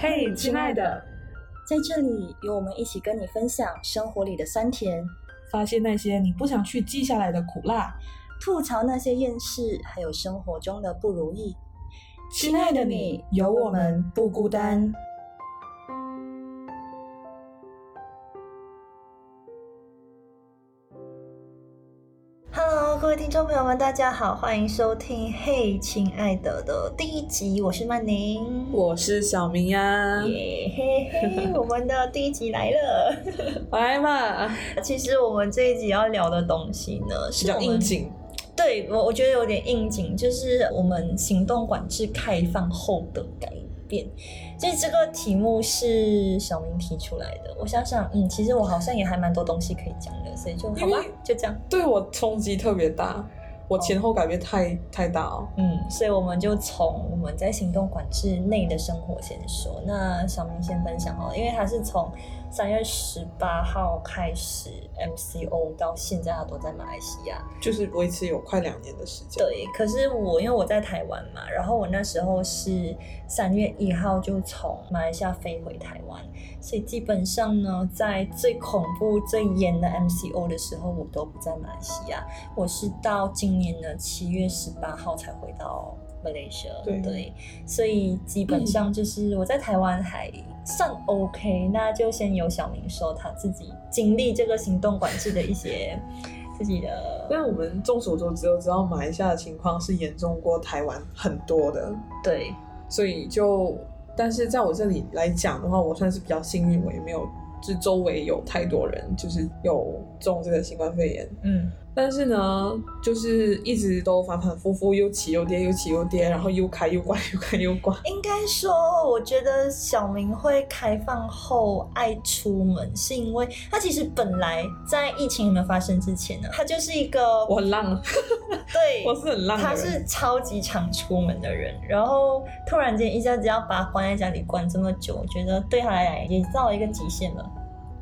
嘿，亲爱的，在这里有我们一起跟你分享生活里的酸甜，发现那些你不想去记下来的苦辣，吐槽那些厌世，还有生活中的不如意。亲爱的你，有我们不孤单。听众朋友们，大家好，欢迎收听《嘿，亲爱的》的第一集，我是曼宁，我是小明呀，耶嘿嘿，我们的第一集来了，来嘛。其实我们这一集要聊的东西呢，比较应景。对我，我觉得有点应景，就是我们行动管制开放后的改变。所以这个题目是小明提出来的。我想想，嗯，其实我好像也还蛮多东西可以讲的，所以就好吧，就这样。对我冲击特别大，我前后改变太太大哦。嗯，所以我们就从我们在行动管制内的生活先说。那小明先分享哦，因为他是从。三月十八号开始，MCO 到现在，他都在马来西亚，就是维持有快两年的时间。对，可是我因为我在台湾嘛，然后我那时候是三月一号就从马来西亚飞回台湾，所以基本上呢，在最恐怖、最严的 MCO 的时候，我都不在马来西亚。我是到今年的七月十八号才回到。Malaysia 对，所以基本上就是我在台湾还算 OK，那就先由小明说他自己经历这个行动管制的一些 自己的。但我们众所周知都知道，马来西亚的情况是严重过台湾很多的。对，所以就但是在我这里来讲的话，我算是比较幸运，我也没有就周围有太多人就是有中这个新冠肺炎。嗯。但是呢，就是一直都反反复复，又起又跌，又起又跌，然后又开又关，又开又关。应该说，我觉得小明会开放后爱出门，是因为他其实本来在疫情没有发生之前呢，他就是一个我很浪，对，我是很浪，他是超级常出门的人。然后突然间一下子要把他关在家里关这么久，我觉得对他来讲也到了一个极限了。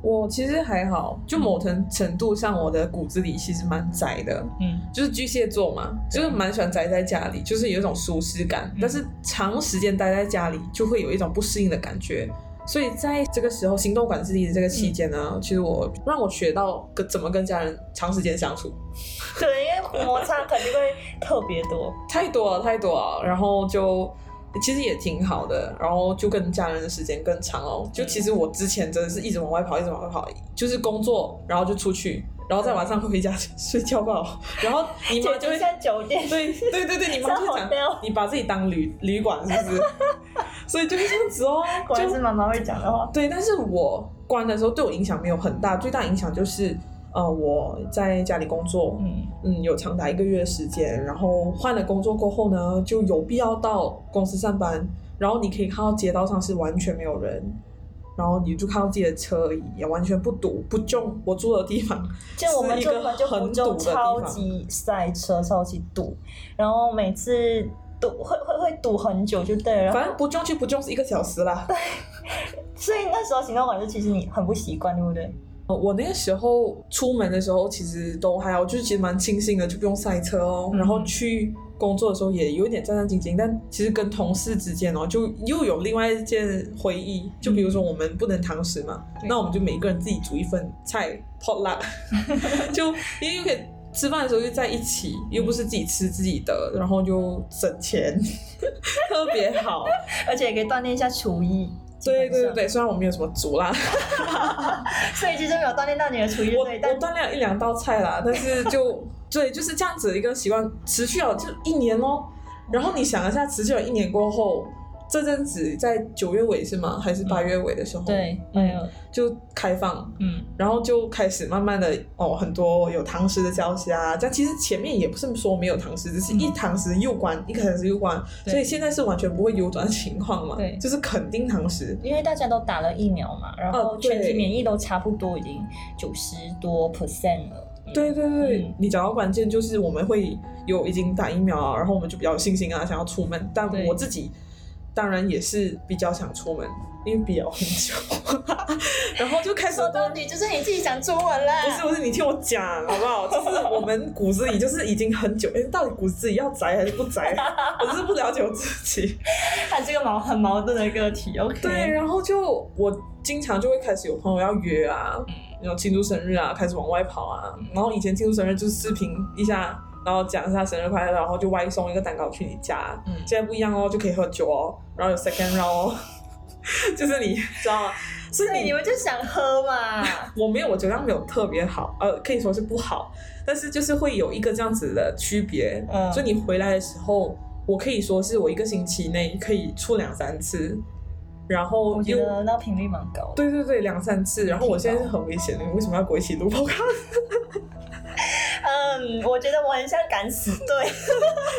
我其实还好，就某程程度上，我的骨子里其实蛮宅的，嗯，就是巨蟹座嘛，就是蛮喜欢宅在家里，就是有一种舒适感。但是长时间待在家里，就会有一种不适应的感觉。所以在这个时候，行动管制的这个期间呢，其实我让我学到跟怎么跟家人长时间相处。对，因为摩擦肯定会特别多，太多了，太多了，然后就。其实也挺好的，然后就跟家人的时间更长哦。就其实我之前真的是一直往外跑，一直往外跑，就是工作，然后就出去，然后在晚上会回家睡觉吧。然后你妈就会在酒店，对对对对，你妈就 讲你把自己当旅旅馆是不是？所以就是这样子哦，就是妈妈会讲的话。对，但是我关的时候对我影响没有很大，最大影响就是。呃，我在家里工作，嗯嗯，有长达一个月的时间，然后换了工作过后呢，就有必要到公司上班，然后你可以看到街道上是完全没有人，然后你就看到自己的车也完全不堵不重。我住的地方就我们一个很堵的超级塞车，超级堵，然后每次堵会会会堵很久，就对了。反正不重就不重是一个小时啦。对，所以那时候行动管制其实你很不习惯，对不对？我那个时候出门的时候，其实都还好，就是其实蛮庆幸的，就不用塞车哦。然后去工作的时候也有一点战战兢兢，但其实跟同事之间哦，就又有另外一件回忆。就比如说我们不能堂食嘛，那我们就每个人自己煮一份菜 pot luck，就因为又可以吃饭的时候又在一起，又不是自己吃自己的，然后就省钱，特别好，而且也可以锻炼一下厨艺。对对对对，虽然我没有什么煮啦，所以其实没有锻炼到你的厨艺。我我锻炼了一两道菜啦，但是就对，就是这样子一个习惯，持续了就一年哦。然后你想一下，持续了一年过后。这阵子在九月尾是吗？还是八月尾的时候？对，没有就开放，嗯，然后就开始慢慢的哦，很多有堂食的消息啊。这样其实前面也不是说没有堂食，只是一堂食又关，一堂食又关，所以现在是完全不会有转的情况嘛。对，就是肯定堂食，因为大家都打了疫苗嘛，然后全体免疫都差不多已经九十多 percent 了。对对对，你讲到关键就是我们会有已经打疫苗啊，然后我们就比较有信心啊，想要出门。但我自己。当然也是比较想出门，因为比较很久。然后就开始说到底就是你自己想出门啦。不是不是，你听我讲好不好？就是我们骨子里就是已经很久，哎，到底骨子里要宅还是不宅？我就是不了解我自己。他这个矛很矛盾的一个体，OK。对，然后就我经常就会开始有朋友要约啊，然后庆祝生日啊，开始往外跑啊。然后以前庆祝生日就是视频一下，然后讲一下生日快乐，然后就外送一个蛋糕去你家。嗯，现在不一样哦，就可以喝酒哦，然后有 second round，就是你知道吗？所以你们就想喝嘛？我没有，我酒量没有特别好，呃，可以说是不好，但是就是会有一个这样子的区别。嗯，所以你回来的时候，我可以说是我一个星期内可以出两三次，然后我觉得那频率蛮高。对对对，两三次。然后我现在是很危险的，你为什么要跟我一起录 podcast？嗯，我觉得我很像敢死 队。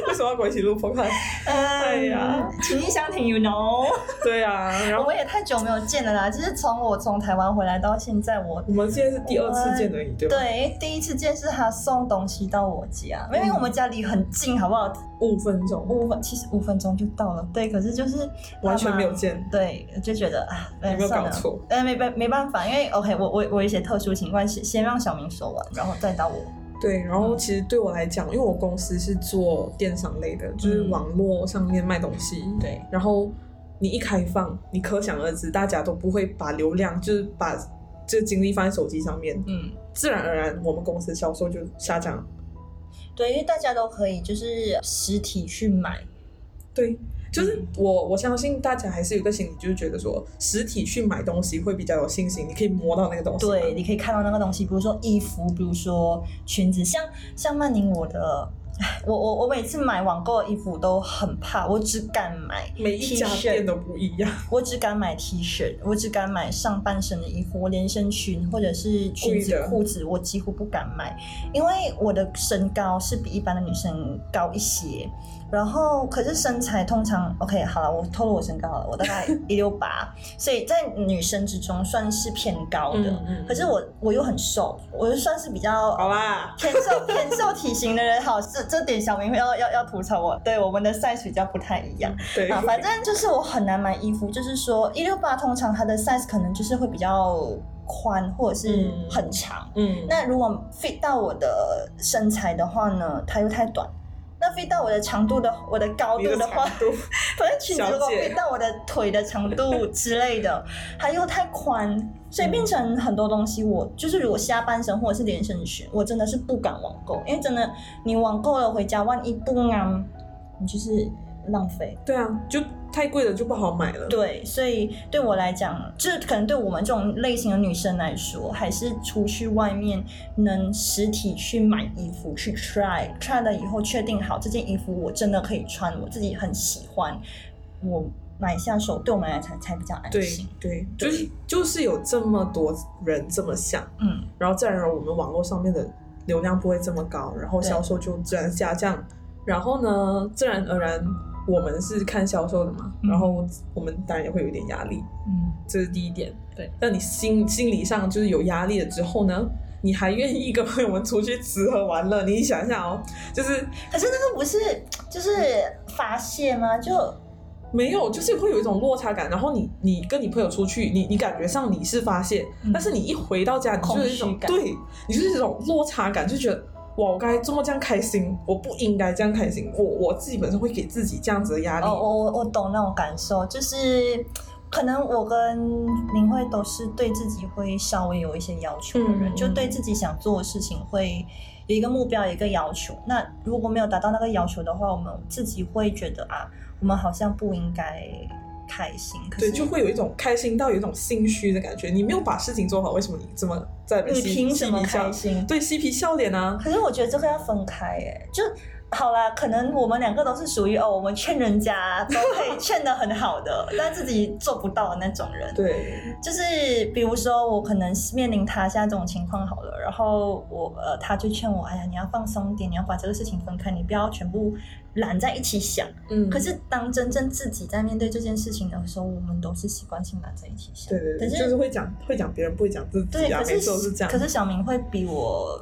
为什么要跟我一起录 podcast？哎呀，情意相挺，you know？对啊，然后我也太久没有见了啦。就是从我从台湾回来到现在，我我们现在是第二次见而已，对吧？对，第一次见是他送东西到我家，因为我们家离很近，好不好？五分钟，五分，其实五分钟就到了。对，可是就是完全没有见。对，就觉得啊，有没有搞错？哎，没办没办法，因为 OK，我我我一些特殊情况，先先让小明说完，然后再到我。对，然后其实对我来讲，因为我公司是做电商类的，就是网络上面卖东西。对，然后你一开放，你可想而知，大家都不会把流量，就是把这精力放在手机上面。嗯，自然而然，我们公司销售就下降。对，因为大家都可以就是实体去买。对。就是我我相信大家还是有个心理，就是觉得说实体去买东西会比较有信心，你可以摸到那个东西，对，你可以看到那个东西，比如说衣服，比如说裙子，像像曼宁我的。我我我每次买网购的衣服都很怕，我只敢买每一家店都不一样。我只敢买 T 恤，我只敢买上半身的衣服，我连身裙或者是裙子、裤子，我几乎不敢买，因为我的身高是比一般的女生高一些。然后可是身材通常 OK 好了，我透露我身高了，我大概 一六八，所以在女生之中算是偏高的。可是我我又很瘦，我就算是比较好吧，偏瘦 偏瘦体型的人。好这。这点小明要要要吐槽我，对我们的 size 比较不太一样。对啊，反正就是我很难买衣服，就是说一六八通常它的 size 可能就是会比较宽或者是很长。嗯，那如果 fit 到我的身材的话呢，它又太短。那飞到我的长度的，我的高度的话，反正裙子如果飞到我的腿的长度之类的，它又太宽，所以变成很多东西，我就是如果下半身或者是连身裙，我真的是不敢网购，因为真的你网购了回家，万一不安，你就是。浪费，对啊，就太贵了，就不好买了。对，所以对我来讲，这可能对我们这种类型的女生来说，还是出去外面能实体去买衣服，去 try，try 了以后确定好这件衣服我真的可以穿，我自己很喜欢，我买下手，对我们来才才比较安心。对，就是就是有这么多人这么想，嗯，然后自然而然我们网络上面的流量不会这么高，然后销售就自然下降，然后呢，自然而然。我们是看销售的嘛，然后我们当然也会有一点压力，嗯，这是第一点。对，但你心心理上就是有压力了之后呢，你还愿意跟朋友们出去吃喝玩乐？你想想哦，就是，可是那个不是就是发泄吗？就没有，就是会有一种落差感。然后你你跟你朋友出去，你你感觉上你是发泄，但是你一回到家，你就是一种对，你就是一种落差感，就觉得。我该这么这样开心，我不应该这样开心。我我自己本身会给自己这样子的压力。哦，我我我懂那种感受，就是可能我跟林慧都是对自己会稍微有一些要求的人，就对自己想做的事情会有一个目标，有一个要求。那如果没有达到那个要求的话，我们自己会觉得啊，我们好像不应该。开心，对，就会有一种开心到有一种心虚的感觉。你没有把事情做好，为什么你这么在？你凭什么开心？对，嬉皮笑脸啊。可是我觉得这个要分开，哎，就。好啦，可能我们两个都是属于哦，我们劝人家都可以劝的很好的，但自己做不到的那种人。对，就是比如说我可能面临他现在这种情况好了，然后我呃他就劝我，哎呀，你要放松点，你要把这个事情分开，你不要全部揽在一起想。嗯。可是当真正自己在面对这件事情的时候，我们都是习惯性揽在一起想。对对对。就是会讲会讲别人，不会讲自己。对，可是是这样。可是小明会比我。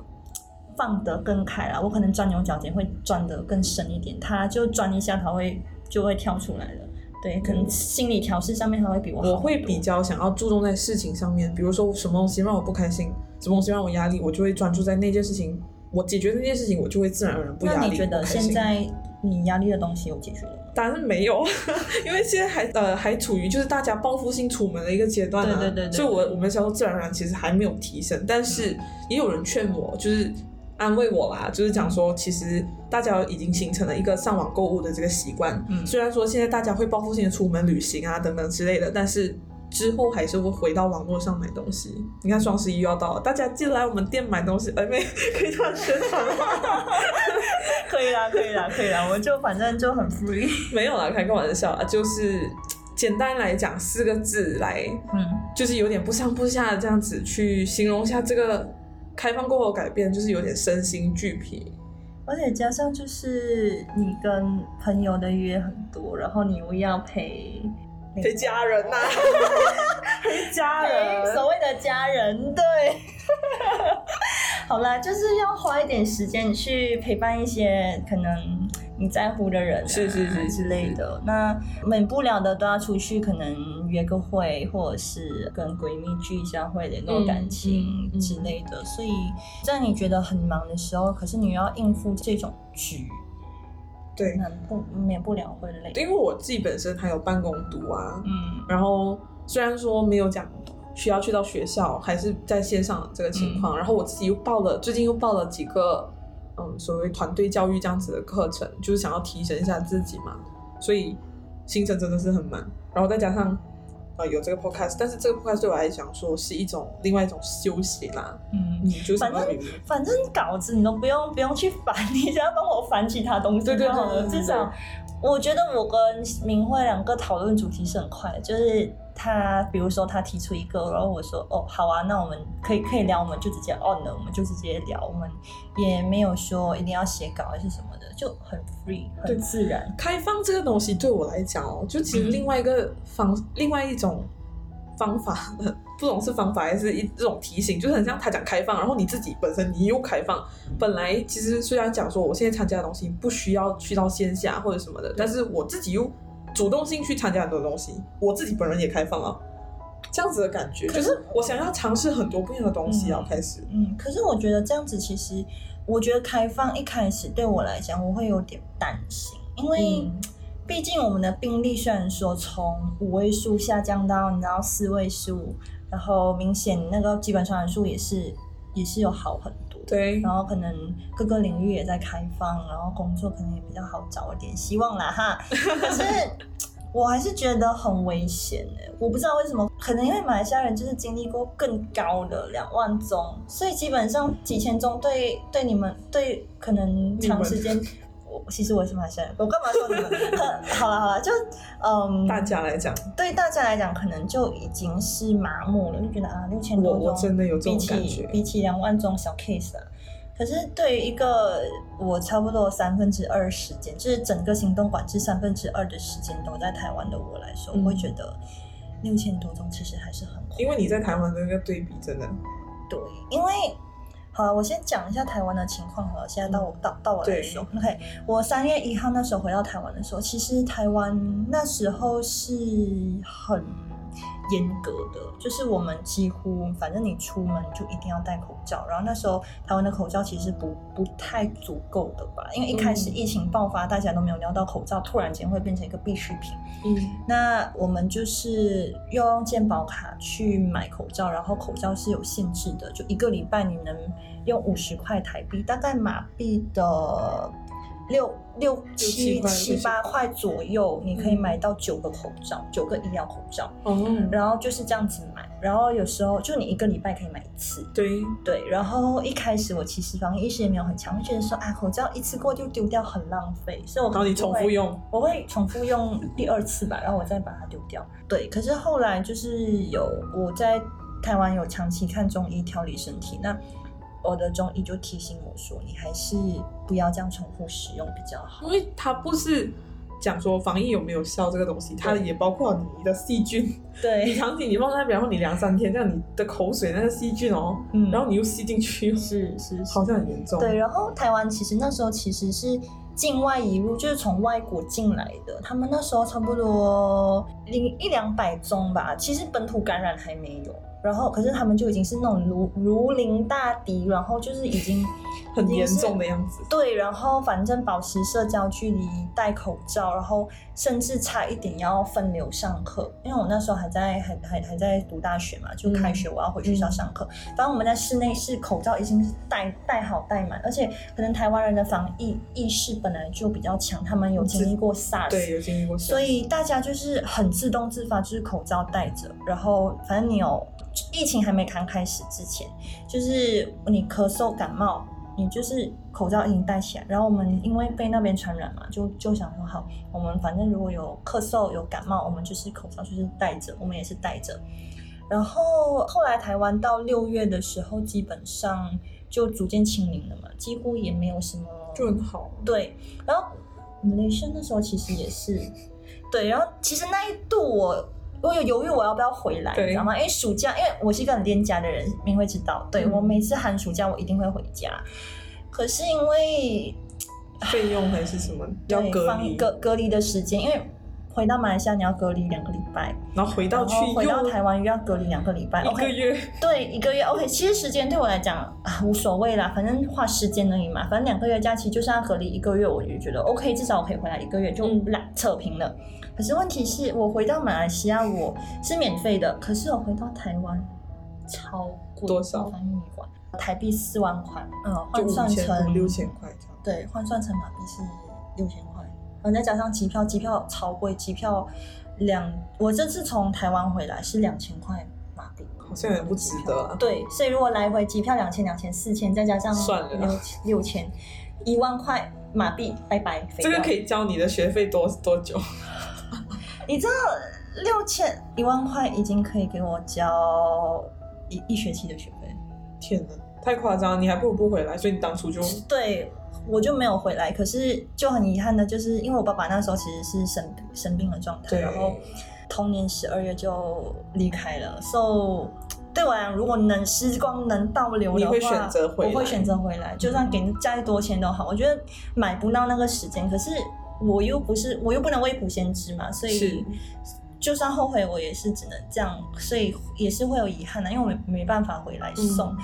放得更开了，我可能钻牛角尖会钻得更深一点，他就钻一下，他会就会跳出来了。对，可能心理调试上面他会比我好。我会比较想要注重在事情上面，比如说什么东西让我不开心，什么东西让我压力，我就会专注在那件事情。我解决那件事情，我就会自然而然不压力。那你觉得现在你压力的东西有解决了吗？当然没有，因为现在还呃还处于就是大家报复性出门的一个阶段啊。对对对。所以，我我们销售自然而然其实还没有提升，但是也有人劝我，就是安慰我啦，就是讲说，其实大家已经形成了一个上网购物的这个习惯。嗯。虽然说现在大家会报复性的出门旅行啊等等之类的，但是。之后还是会回到网络上买东西。你看双十一又要到了，大家进来我们店买东西，哎，没可以这样宣传吗？可以啦，可以啦，可以啦，我就反正就很 free。没有啦，开个玩笑啊，就是简单来讲四个字来，嗯，就是有点不上不下的这样子去形容一下这个开放过后改变，就是有点身心俱疲。而且加上就是你跟朋友的约很多，然后你又要陪。陪家人呐，陪家人，所谓的家人，对。好啦，就是要花一点时间去陪伴一些可能你在乎的人，是是是之类的。那免不了的都要出去，可能约个会，或者是跟闺蜜聚一下会，联络感情之类的。所以在你觉得很忙的时候，可是你要应付这种局。对，不免不了会累。因为我自己本身还有办公读啊，嗯，然后虽然说没有讲需要去到学校，还是在线上这个情况，然后我自己又报了，最近又报了几个，嗯，所谓团队教育这样子的课程，就是想要提升一下自己嘛，所以行程真的是很满，然后再加上。啊，有这个 podcast，但是这个 podcast 对我来讲说是一种另外一种休息啦。嗯，你就反正反正稿子你都不用不用去翻，你只要帮我翻其他东西就好了。至少我觉得我跟明慧两个讨论主题是很快的，就是。他比如说他提出一个，然后我说哦好啊，那我们可以可以聊，我们就直接 on 了，我们就直接聊，我们也没有说一定要写稿还是什么的，就很 free 很自然。开放这个东西对我来讲哦，就其实另外一个方，另外一种方法，不懂是方法还是一这种提醒，就是很像他讲开放，然后你自己本身你又开放，本来其实虽然讲说我现在参加的东西不需要去到线下或者什么的，但是我自己又。主动性去参加很多东西，我自己本人也开放了，这样子的感觉，可是我想要尝试很多不一样的东西，要开始。嗯，可是我觉得这样子，其实我觉得开放一开始对我来讲，我会有点担心，因为毕竟我们的病例虽然说从五位数下降到你知道四位数，然后明显那个基本传染数也是也是有好很多。对，然后可能各个领域也在开放，然后工作可能也比较好找一点希望啦哈。可是我还是觉得很危险哎，我不知道为什么，可能因为马来西亚人就是经历过更高的两万宗，所以基本上几千宗对对你们对可能长时间。其实我也是蛮生，我干嘛说你们？好了好了，就嗯，大家来讲，对大家来讲，可能就已经是麻木了，就觉得啊，六千多宗，比起比起两万宗小 case 啊。可是对于一个我差不多三分之二时间，就是整个行动管制三分之二的时间都在台湾的我来说，我会觉得六千多宗其实还是很，因为你在台湾的那个对比真的，对，因为。好，我先讲一下台湾的情况了。现在到我到到我来说，OK，我三月一号那时候回到台湾的时候，其实台湾那时候是很。严格的，就是我们几乎，反正你出门就一定要戴口罩。然后那时候台湾的口罩其实不不太足够的吧，因为一开始疫情爆发，大家都没有料到口罩，突然间会变成一个必需品。嗯，那我们就是要用健保卡去买口罩，然后口罩是有限制的，就一个礼拜你能用五十块台币，大概马币的。六六七七八块左右，你可以买到九个口罩，九个医疗口罩。哦，然后就是这样子买，然后有时候就你一个礼拜可以买一次。对对，然后一开始我其实防疫意识也没有很强，会觉得说啊，口罩一次过就丢掉很浪费，所以我然后你重复用，我会重复用第二次吧，然后我再把它丢掉。对，可是后来就是有我在台湾有长期看中医调理身体，那。我的中医就提醒我说：“你还是不要这样重复使用比较好，因为它不是讲说防疫有没有效这个东西，它也包括你的细菌。对，你长期你放在，比方说你两三天，这样你的口水那个细菌哦，然后你又吸进去，是是，好像很严重。对，然后台湾其实那时候其实是境外移入，就是从外国进来的，他们那时候差不多零一两百宗吧，其实本土感染还没有。然后，可是他们就已经是那种如如临大敌，然后就是已经 很严重的样子。对，然后反正保持社交距离，戴口罩，然后甚至差一点要分流上课。因为我那时候还在还还还在读大学嘛，就开学我要回学校上课。反正我们在室内是口罩已经是戴戴好戴满，而且可能台湾人的防疫意识本来就比较强，他们有经历过 SARS，对，有经历过，所以大家就是很自动自发，就是口罩戴着，然后反正你有。疫情还没刚开始之前，就是你咳嗽感冒，你就是口罩已经戴起来。然后我们因为被那边传染嘛，就就想说好，我们反正如果有咳嗽有感冒，我们就是口罩就是戴着，我们也是戴着。然后后来台湾到六月的时候，基本上就逐渐清零了嘛，几乎也没有什么，就很好。对，然后雷声那时候其实也是，对，然后其实那一度我。我有犹豫我要不要回来，你知道吗？因为暑假，因为我是一个很恋家的人，明会知道。对我每次寒暑假我一定会回家，可是因为费用还是什么要隔离隔隔离的时间，因为回到马来西亚你要隔离两个礼拜，然后回到去回到台湾又要隔离两个礼拜，一个月 对一个月 OK。其实时间对我来讲啊无所谓啦，反正花时间而已嘛。反正两个月假期就是要隔离一个月，我就觉得 OK，至少我可以回来一个月就懒扯平了。可是问题是我回到马来西亚我是免费的，可是我回到台湾超贵，多少？翻译馆台币四万块，嗯，换算成六千块，对，换算成马币是六千块，然后再加上机票，机票超贵，机票两，我这次从台湾回来是两千块马币，好像也不值得啊。对，所以如果来回机票两千两千四千，再加上算了六六千一万块马币，拜拜。这个可以交你的学费多多久？你知道六千一万块已经可以给我交一一学期的学费？天哪，太夸张！你还不如不回来，所以你当初就对我就没有回来。可是就很遗憾的，就是因为我爸爸那时候其实是生生病的状态，然后同年十二月就离开了。So 对我来讲，如果能时光能倒流的话，我会选择回来。我会选择回来，就算给再多钱都好。我觉得买不到那个时间，可是。我又不是，我又不能未卜先知嘛，所以就算后悔，我也是只能这样，所以也是会有遗憾的，因为我没没办法回来送。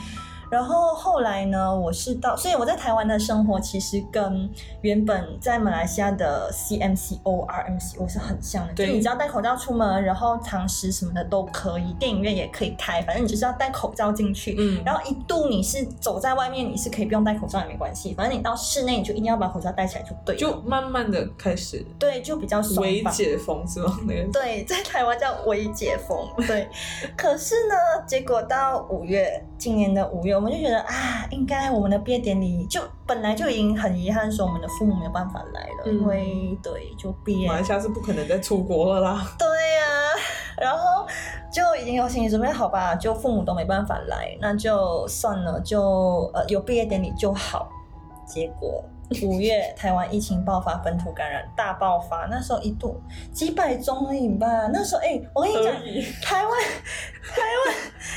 然后后来呢，我是到，所以我在台湾的生活其实跟原本在马来西亚的 C M C O R M C O 是很像的。就，你只要戴口罩出门，然后堂食什么的都可以，电影院也可以开，反正你就是要戴口罩进去。嗯。然后一度你是走在外面，你是可以不用戴口罩也没关系，反正你到室内你就一定要把口罩戴起来就对。就慢慢的开始。对，就比较微解封是吗？那个。对，在台湾叫微解封。对。可是呢，结果到五月，今年的五月。我们就觉得啊，应该我们的毕业典礼就本来就已经很遗憾，说我们的父母没有办法来了，因为对，就毕业，马来西亚是不可能再出国了啦。对呀，然后就已经有心理准备好吧，就父母都没办法来，那就算了，就呃有毕业典礼就好。结果五月台湾疫情爆发，本土感染大爆发，那时候一度几百宗而已吧。那时候哎，我跟你讲，台湾 台湾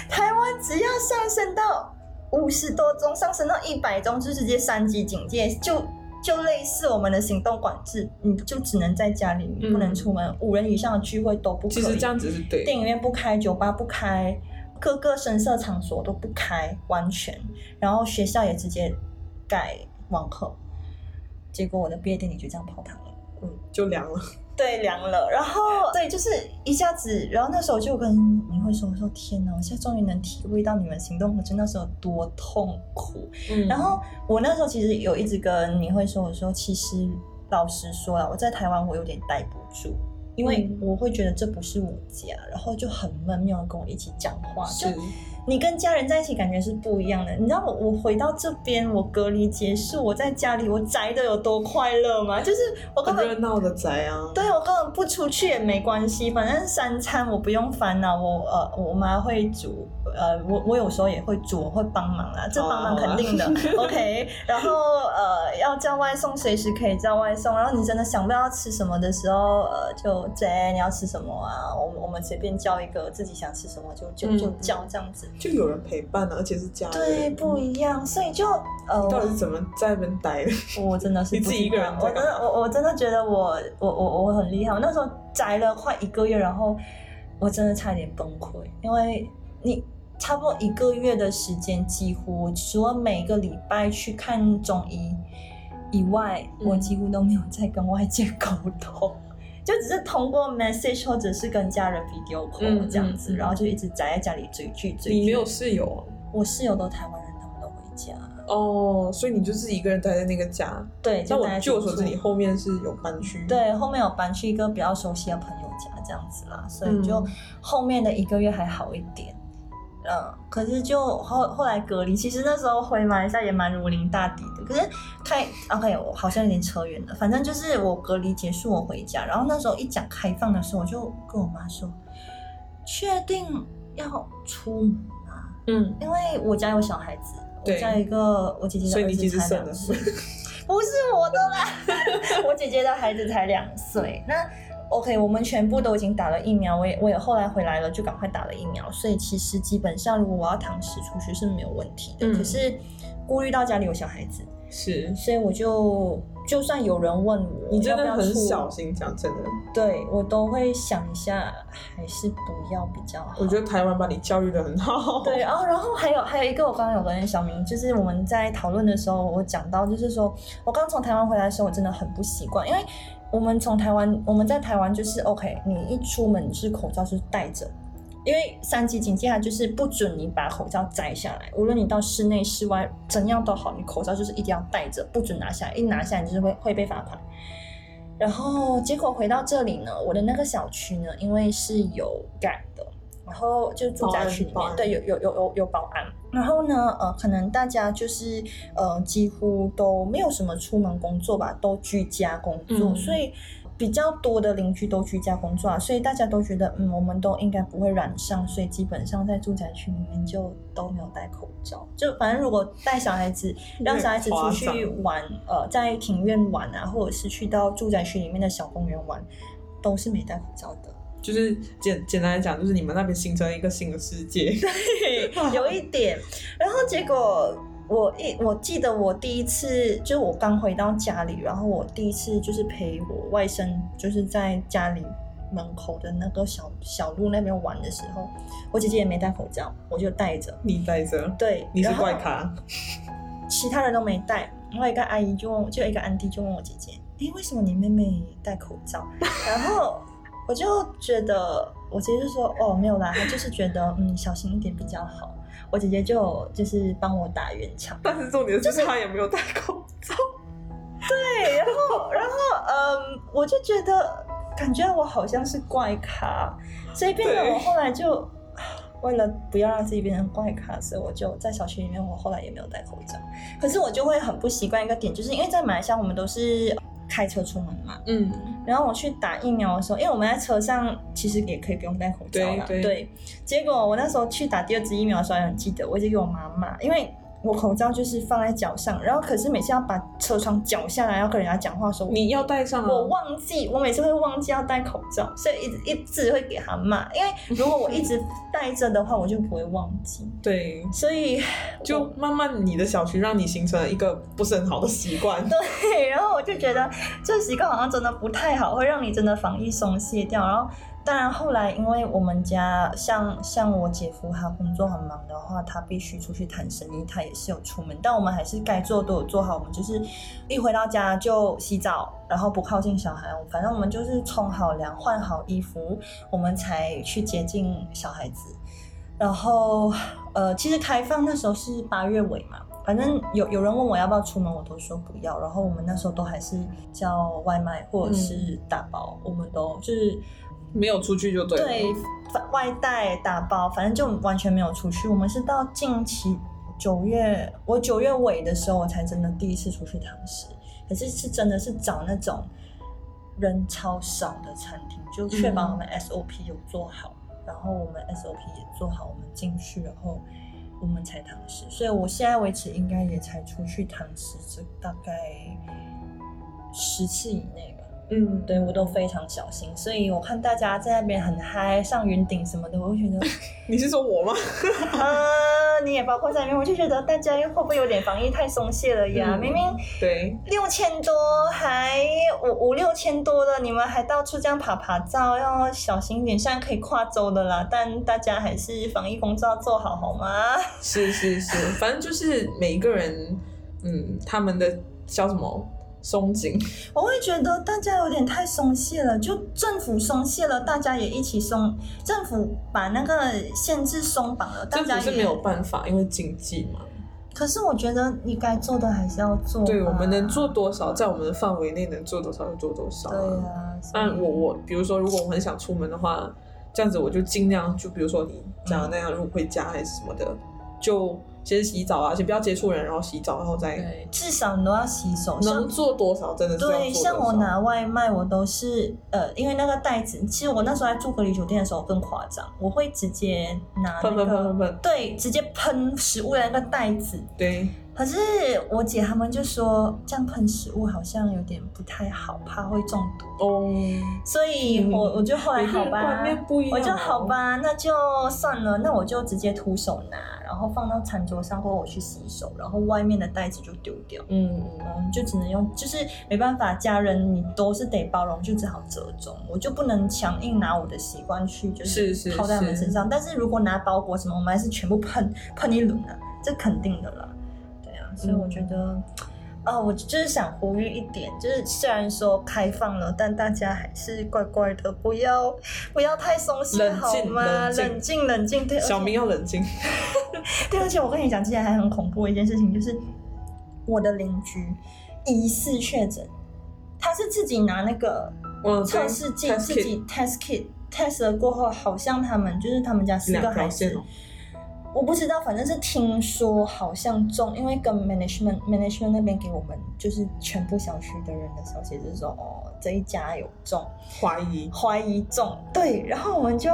台湾只要上升到五十多宗，上升到一百宗就直接三级警戒，就就类似我们的行动管制，你就只能在家里，不能出门，五人以上的聚会都不可以。其实这样子是对，电影院不开，酒吧不开，各个声色场所都不开，完全。然后学校也直接改。往后，结果我的毕业典礼就这样泡汤了，嗯，就凉了，对，凉了。然后，对，就是一下子，然后那时候就跟你会说，我说天哪，我现在终于能体会到你们行动我真那时候多痛苦。嗯，然后我那时候其实有一直跟你会说，我说其实老实说啊，我在台湾我有点待不住，因为我会觉得这不是我家，然后就很闷，没有人跟我一起讲话，就。你跟家人在一起感觉是不一样的。你知道我我回到这边，我隔离结束，我在家里我宅的有多快乐吗？就是我根本热闹的宅啊。对，我根本不出去也没关系，反正三餐我不用烦恼，我呃我妈会煮，呃我我有时候也会煮，我会帮忙啊，这帮忙肯定的。OK，然后呃要叫外送随时可以叫外送，然后你真的想不到吃什么的时候，呃就姐你要吃什么啊？我我们随便叫一个自己想吃什么就就就叫这样子。就有人陪伴了，而且是家人。对，不一样，所以就呃，你到底是怎么在那边待的？我真的是你自己一个人我真的我我真的觉得我我我我很厉害。我那时候宅了快一个月，然后我真的差点崩溃，因为你差不多一个月的时间，几乎除了每个礼拜去看中医以外，我几乎都没有再跟外界沟通。就只是通过 message 或者是跟家人 video call 这样子，然后就一直宅在家里追剧追剧。你没有室友啊？我室友都台湾人，他们都回家。哦，所以你就自己一个人待在那个家。对，就我据我所知，你后面是有搬去。对，后面有搬去一个比较熟悉的朋友家这样子啦，所以就后面的一个月还好一点。嗯，可是就后后来隔离，其实那时候回马来西亚也蛮如临大敌的。可是开 OK，我好像有点扯远了。反正就是我隔离结束，我回家，然后那时候一讲开放的时候，我就跟我妈说：“确定要出门吗？”嗯，因为我家有小孩子，我家一个我姐姐的儿子才两岁，不是我的啦，我姐姐的孩子才两岁，那。OK，我们全部都已经打了疫苗，我也我也后来回来了，就赶快打了疫苗。所以其实基本上，如果我要堂食出去是没有问题的。可是顾虑到家里有小孩子，是，所以我就就算有人问我，你真的很小心讲真的，对我都会想一下，还是不要比较好。我觉得台湾把你教育的很好。对，然后然后还有还有一个，我刚刚有跟小明，就是我们在讨论的时候，我讲到就是说我刚从台湾回来的时候，我真的很不习惯，因为。我们从台湾，我们在台湾就是 OK，你一出门是口罩是戴着，因为三级警戒它就是不准你把口罩摘下来，无论你到室内室外怎样都好，你口罩就是一定要戴着，不准拿下来，一拿下来就是会会被罚款。然后结果回到这里呢，我的那个小区呢，因为是有改的。然后就住宅区里面，对，有有有有有保安。然后呢，呃，可能大家就是呃，几乎都没有什么出门工作吧，都居家工作，所以比较多的邻居都居家工作啊，所以大家都觉得，嗯，我们都应该不会染上，所以基本上在住宅区里面就都没有戴口罩。就反正如果带小孩子，让小孩子出去玩，呃，在庭院玩啊，或者是去到住宅区里面的小公园玩，都是没戴口罩的。就是简简单来讲，就是你们那边形成一个新的世界。对，有一点。然后结果我一我记得我第一次，就是我刚回到家里，然后我第一次就是陪我外甥，就是在家里门口的那个小小路那边玩的时候，我姐姐也没戴口罩，我就戴着。你戴着？对，你是怪咖。其他人都没戴，然后一个阿姨就就一个安迪就问我姐姐：“哎，为什么你妹妹戴口罩？”然后。我就觉得，我姐姐就说：“哦，没有啦，她就是觉得，嗯，小心一点比较好。”我姐姐就就是帮我打圆场，但是重点是她也没有戴口罩。对，然后，然后，嗯，我就觉得感觉我好像是怪咖，所以变得我后来就为了不要让自己变成怪咖，所以我就在小区里面，我后来也没有戴口罩。可是我就会很不习惯一个点，就是因为在马来西亚，我们都是。开车出门嘛，嗯，然后我去打疫苗的时候，因为我们在车上其实也可以不用戴口罩啦，对。结果我那时候去打第二支疫苗的时候，很记得，我就给我妈妈，因为。我口罩就是放在脚上，然后可是每次要把车窗脚下来要跟人家讲话的时候，你要戴上。我忘记，我每次会忘记要戴口罩，所以一直一直会给他骂。因为如果我一直戴着的话，我就不会忘记。对，所以就慢慢你的小区让你形成了一个不是很好的习惯。对，然后我就觉得这习惯好像真的不太好，会让你真的防疫松懈掉，然后。当然，后来因为我们家像像我姐夫，他工作很忙的话，他必须出去谈生意，他也是有出门。但我们还是该做都有做好。我们就是一回到家就洗澡，然后不靠近小孩。反正我们就是冲好凉、换好衣服，我们才去接近小孩子。然后，呃，其实开放那时候是八月尾嘛。反正有有人问我要不要出门，我都说不要。然后我们那时候都还是叫外卖或者是打包，我们都就是。没有出去就对。对，外带打包，反正就完全没有出去。我们是到近期九月，我九月尾的时候，我才真的第一次出去堂食。可是是真的是找那种人超少的餐厅，就确保我们 SOP 有做好，然后我们 SOP 也做好，我们进去，然后我们才堂食。所以我现在为止应该也才出去堂食，这大概十次以内吧。嗯，对我都非常小心，所以我看大家在那边很嗨，上云顶什么的，我会觉得，你是说我吗？啊，你也包括在里面，我就觉得大家会不会有点防疫太松懈了呀？嗯明明对，六千多，还五五六千多的，你们还到处这样爬爬照，要小心一点。现在可以跨州的啦，但大家还是防疫工作要做好，好吗？是是是，反正就是每一个人，嗯，他们的叫什么松紧，我会觉得大家有点太松懈了，就政府松懈了，大家也一起松。政府把那个限制松绑了，大家也没有办法，因为经济嘛。可是我觉得你该做的还是要做吧。对，我们能做多少，在我们的范围内能做多少就做多少、对啊，但我我比如说，如果我很想出门的话，这样子我就尽量就比如说你讲的那样，如果回家还是什么的，就先洗澡啊，先不要接触人，然后洗澡，然后再对，至少你都要洗手。能做多少真的是对，像我拿外卖，我都是呃，因为那个袋子，其实我那时候在住隔离酒店的时候更夸张，我会直接拿那喷个喷喷喷喷，对，直接喷食物的那个袋子。对，可是我姐他们就说这样喷食物好像有点不太好，怕会中毒，哦，所以我、我就后来好吧我就好，吧，那就算了，那我就直接徒手拿，然后放到餐桌上，或者我去洗手，然后外面的袋子就丢掉。嗯，嗯，就只能用，就是没办法，家人你都是得包容，就只好折中。我就不能强硬拿我的习惯去，就是套在他们是身上。但是如果拿包裹什么，我们还是全部喷喷一轮啊，这肯定的啦。所以我觉得，啊、我就是想呼吁一点，就是虽然说开放了，但大家还是乖乖的，不要不要太松懈，好吗？冷静冷静，对，小明要冷静，对，而且我跟你讲，之前还很恐怖的一件事情，就是我的邻居疑似确诊，他是自己拿那个嗯，测试剂自己 test kit test 了过后，好像他们就是他们家四个两孩子我不知道，反正是听说好像中，因为跟 management management 那边给我们就是全部小区的人的消息，就是说哦这一家有中，怀疑，怀疑中，对，然后我们就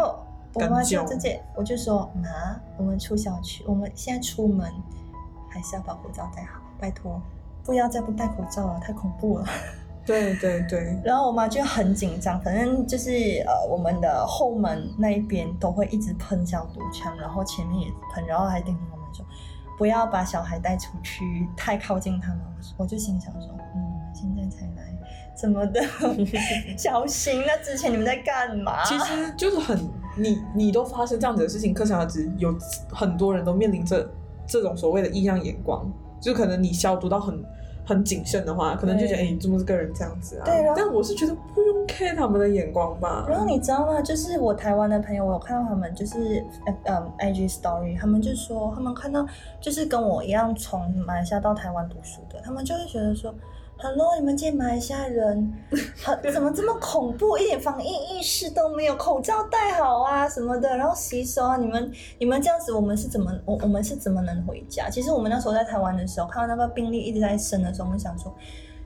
我妈就直接我就说妈，我们出小区，我们现在出门还是要把口罩戴好，拜托，不要再不戴口罩了，太恐怖了。对对对，然后我妈就很紧张，反正就是呃我们的后门那一边都会一直喷消毒枪，然后前面也喷，然后还叮咛我们说不要把小孩带出去，太靠近他们。我就心想说，嗯，现在才来，怎么的，小心。那之前你们在干嘛？其实就是很你你都发生这样子的事情，可想而知，有很多人都面临着这种所谓的异样眼光，就可能你消毒到很很谨慎的话，可能就觉得哎、对你怎么这个人这样子啊？对啊但我是觉得不用 care 他们的眼光吧。然后你知道吗？就是我台湾的朋友，我有看到他们就是呃嗯 IG story，他们就说他们看到就是跟我一样从马来西亚到台湾读书的，他们就会觉得说。Hello，你们这些马来西亚人，很 怎么这么恐怖，一点防疫意识都没有，口罩戴好啊什么的，然后洗手啊，你们你们这样子，我们是怎么我我们是怎么能回家？其实我们那时候在台湾的时候，看到那个病例一直在升的时候，我们想说，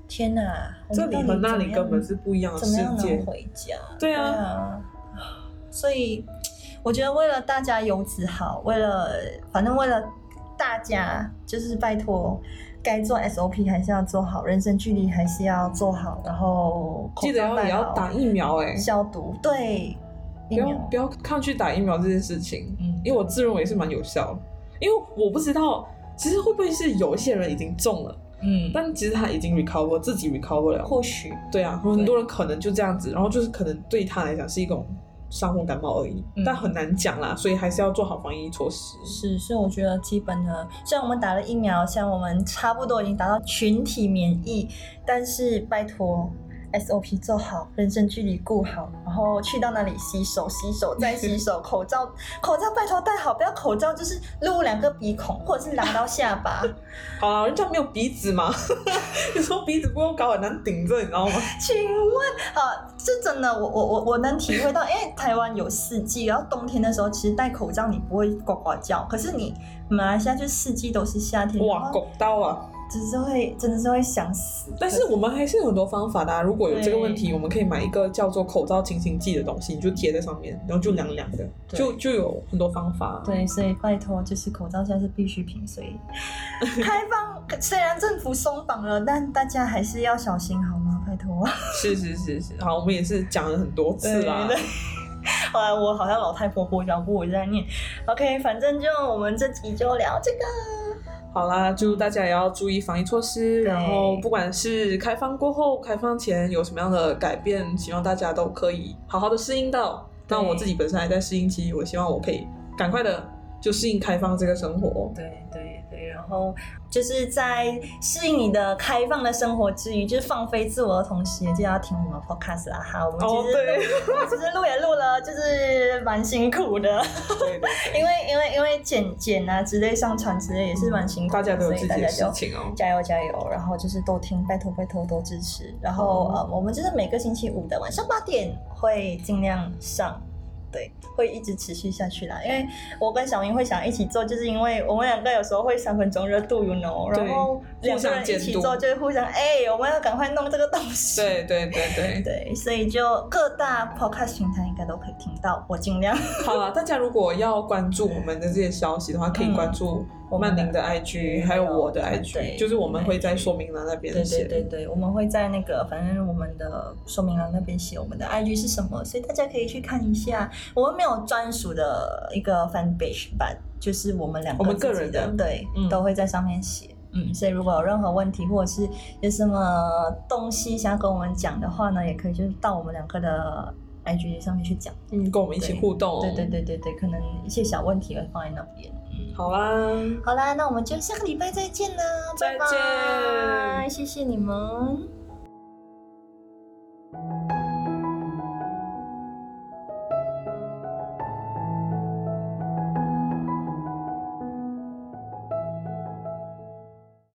天哪，我们这里和那里根本是不一样的世怎么样界能。回家？对啊啊，所以我觉得为了大家游子好，为了反正为了大家，就是拜托，该做 SOP 还是要做好，人生距离还是要做好，然后记得要也要打疫苗哎、消毒，对，不要，不要抗拒打疫苗这件事情，嗯。因为我自认为是蛮有效的。因为我不知道，其实会不会是有一些人已经中了，嗯，但其实他已经 recover 自己 recover 了。或许。对啊，很多人可能就这样子，然后就是可能对他来讲是一种伤风感冒而已，嗯但很难讲啦，所以还是要做好防疫措施。是，所以我觉得基本的，虽然我们打了疫苗，像我们差不多已经达到群体免疫，但是拜托 SOP 做好，人身距离顾好，然后去到那里洗手，洗手再洗手，口罩 口罩拜托戴好，不要口罩就是露两个鼻孔，或者是拉到下巴。好啦，人家没有鼻子嘛，有时候鼻子不够高很难顶着，你知道吗？请问啊，这真的，我我我我能体会到，因为台湾有四季，然后冬天的时候其实戴口罩你不会呱呱叫，可是你马来西亚就四季都是夏天，哇，然后拱刀啊！只是会真的是会想死。但是我们还是有很多方法的、啊。如果有这个问题，我们可以买一个叫做口罩清新剂的东西，你就贴在上面，然后就凉凉的，就就有很多方法。对，所以拜托，就是口罩现在是必需品，所以开放 虽然政府松绑了，但大家还是要小心好吗？拜拜托。是是是是，好，我们也是讲了很多次啦。对对 后来我好像老太婆婆脚步我在念。OK，反正就我们这集就聊这个。好啦，就大家也要注意防疫措施，然后不管是开放过后、开放前有什么样的改变，希望大家都可以好好的适应到。对但我自己本身还在适应期，我希望我可以赶快的就适应开放这个生活。对对对，然后就是在适应你的开放的生活之余，就是放飞自我的同时，也就要听我们 podcast 啦哈。我们其实、其实录也录了，就是蛮辛苦的，对对 对，因为因为因为剪剪啊之类、上传之类也是蛮辛苦的，大家都有自己的事情哦。加油加油！然后就是多听，拜托拜托多支持。然后、好呃，我们就是每个星期五的晚上八点会尽量上，对，会一直持续下去啦。因为我跟小明会想一起做，就是因为我们两个有时候会三分钟热度，you know，然后两个人一起做就会互相哎、我们要赶快弄这个东西。对对对对，对，所以就各大 podcast 平台应该都可以听到，我尽量。好了，大家如果要关注我们的这些消息的话，可以关注我曼宁的 IG，还有我的 IG，就是我们会在说明栏那边写。对对对，我们会在那个反正我们的说明栏那边写我们的 IG 是什么，所以大家可以去看一下。我们没有专属的一个 fan page 版，就是我们两个我们个人的，的对，嗯都会在上面写。嗯，所以如果有任何问题，或者是有什么东西想要跟我们讲的话呢，也可以就是到我们两个的 IG 上面去讲。嗯，跟我们一起互动哦。对对对对对，可能一些小问题会放在那边。嗯，好啦，好啦，那我们就下个礼拜再见啦，再拜拜见谢谢你们。